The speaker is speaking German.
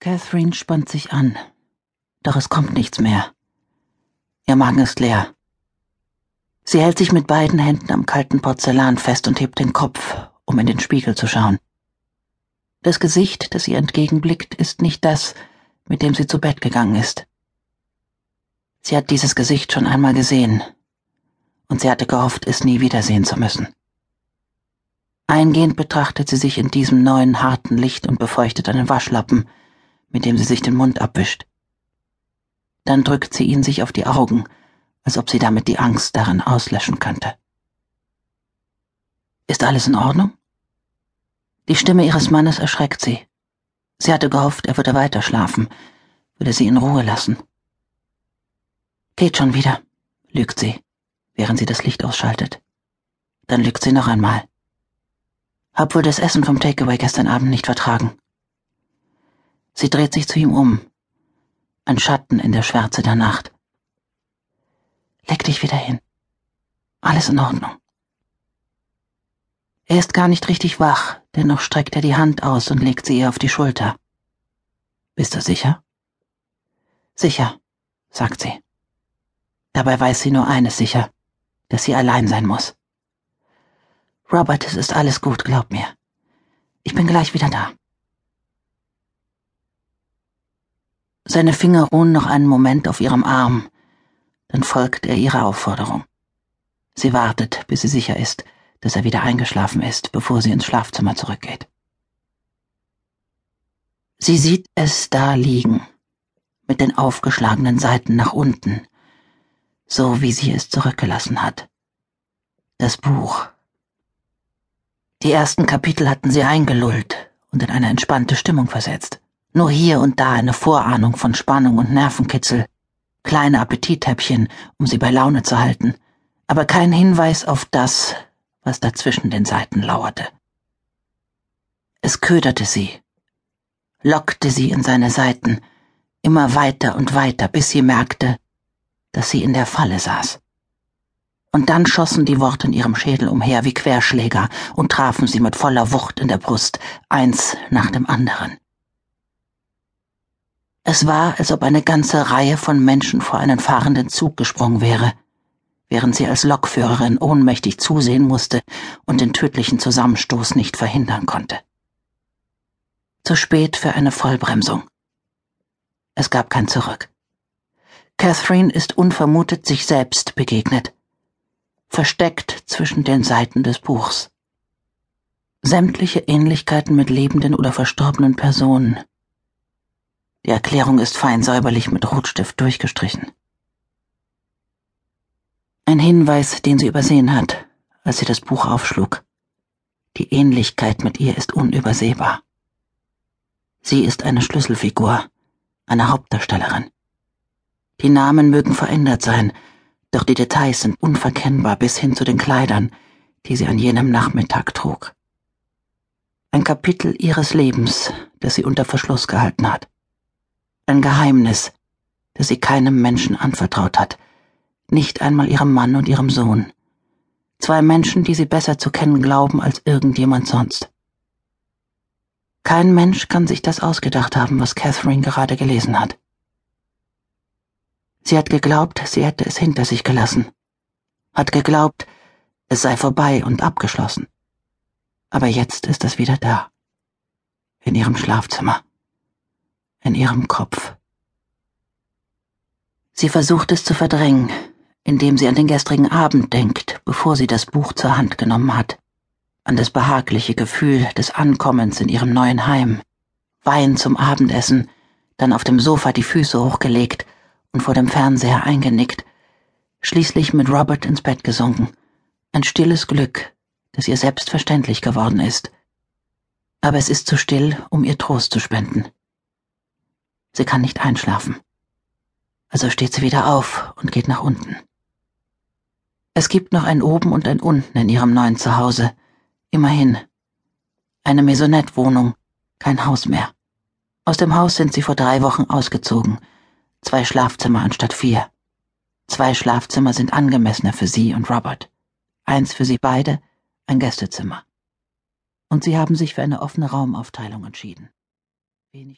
Catherine spannt sich an, doch es kommt nichts mehr. Ihr Magen ist leer. Sie hält sich mit beiden Händen am kalten Porzellan fest und hebt den Kopf, um in den Spiegel zu schauen. Das Gesicht, das ihr entgegenblickt, ist nicht das, mit dem sie zu Bett gegangen ist. Sie hat dieses Gesicht schon einmal gesehen, und sie hatte gehofft, es nie wiedersehen zu müssen. Eingehend betrachtet sie sich in diesem neuen harten Licht und befeuchtet einen Waschlappen, mit dem sie sich den Mund abwischt. Dann drückt sie ihn sich auf die Augen, als ob sie damit die Angst darin auslöschen könnte. Ist alles in Ordnung? Die Stimme ihres Mannes erschreckt sie. Sie hatte gehofft, er würde weiter schlafen, würde sie in Ruhe lassen. Geht schon wieder, lügt sie, während sie das Licht ausschaltet. Dann lügt sie noch einmal. Hab wohl das Essen vom Takeaway gestern Abend nicht vertragen. Sie dreht sich zu ihm um. Ein Schatten in der Schwärze der Nacht. Leg dich wieder hin. Alles in Ordnung. Er ist gar nicht richtig wach, dennoch streckt er die Hand aus und legt sie ihr auf die Schulter. Bist du sicher? Sicher, sagt sie. Dabei weiß sie nur eines sicher, dass sie allein sein muss. Robert, es ist alles gut, glaub mir. Ich bin gleich wieder da. Seine Finger ruhen noch einen Moment auf ihrem Arm, dann folgt er ihrer Aufforderung. Sie wartet, bis sie sicher ist, dass er wieder eingeschlafen ist, bevor sie ins Schlafzimmer zurückgeht. Sie sieht es da liegen, mit den aufgeschlagenen Seiten nach unten, so wie sie es zurückgelassen hat. Das Buch. Die ersten Kapitel hatten sie eingelullt und in eine entspannte Stimmung versetzt. Nur hier und da eine Vorahnung von Spannung und Nervenkitzel, kleine Appetithäppchen, um sie bei Laune zu halten, aber kein Hinweis auf das, was dazwischen den Seiten lauerte. Es köderte sie, lockte sie in seine Seiten, immer weiter und weiter, bis sie merkte, dass sie in der Falle saß. Und dann schossen die Worte in ihrem Schädel umher wie Querschläger und trafen sie mit voller Wucht in der Brust, eins nach dem anderen. Es war, als ob eine ganze Reihe von Menschen vor einen fahrenden Zug gesprungen wäre, während sie als Lokführerin ohnmächtig zusehen musste und den tödlichen Zusammenstoß nicht verhindern konnte. Zu spät für eine Vollbremsung. Es gab kein Zurück. Catherine ist unvermutet sich selbst begegnet, versteckt zwischen den Seiten des Buchs. Sämtliche Ähnlichkeiten mit lebenden oder verstorbenen Personen, die Erklärung ist fein säuberlich mit Rotstift durchgestrichen. Ein Hinweis, den sie übersehen hat, als sie das Buch aufschlug. Die Ähnlichkeit mit ihr ist unübersehbar. Sie ist eine Schlüsselfigur, eine Hauptdarstellerin. Die Namen mögen verändert sein, doch die Details sind unverkennbar bis hin zu den Kleidern, die sie an jenem Nachmittag trug. Ein Kapitel ihres Lebens, das sie unter Verschluss gehalten hat ein Geheimnis, das sie keinem Menschen anvertraut hat, nicht einmal ihrem Mann und ihrem Sohn. Zwei Menschen, die sie besser zu kennen glauben als irgendjemand sonst. Kein Mensch kann sich das ausgedacht haben, was Catherine gerade gelesen hat. Sie hat geglaubt, sie hätte es hinter sich gelassen, hat geglaubt, es sei vorbei und abgeschlossen. Aber jetzt ist es wieder da, in ihrem Schlafzimmer in ihrem Kopf. Sie versucht es zu verdrängen, indem sie an den gestrigen Abend denkt, bevor sie das Buch zur Hand genommen hat, an das behagliche Gefühl des Ankommens in ihrem neuen Heim, Wein zum Abendessen, dann auf dem Sofa die Füße hochgelegt und vor dem Fernseher eingenickt, schließlich mit Robert ins Bett gesunken. Ein stilles Glück, das ihr selbstverständlich geworden ist. Aber es ist zu still, um ihr Trost zu spenden. Sie kann nicht einschlafen. Also steht sie wieder auf und geht nach unten. Es gibt noch ein Oben und ein Unten in ihrem neuen Zuhause. Immerhin. Eine Maisonette-Wohnung, kein Haus mehr. Aus dem Haus sind sie vor drei Wochen ausgezogen. Zwei Schlafzimmer anstatt vier. Zwei Schlafzimmer sind angemessener für sie und Robert. Eins für sie beide, ein Gästezimmer. Und sie haben sich für eine offene Raumaufteilung entschieden. Wenig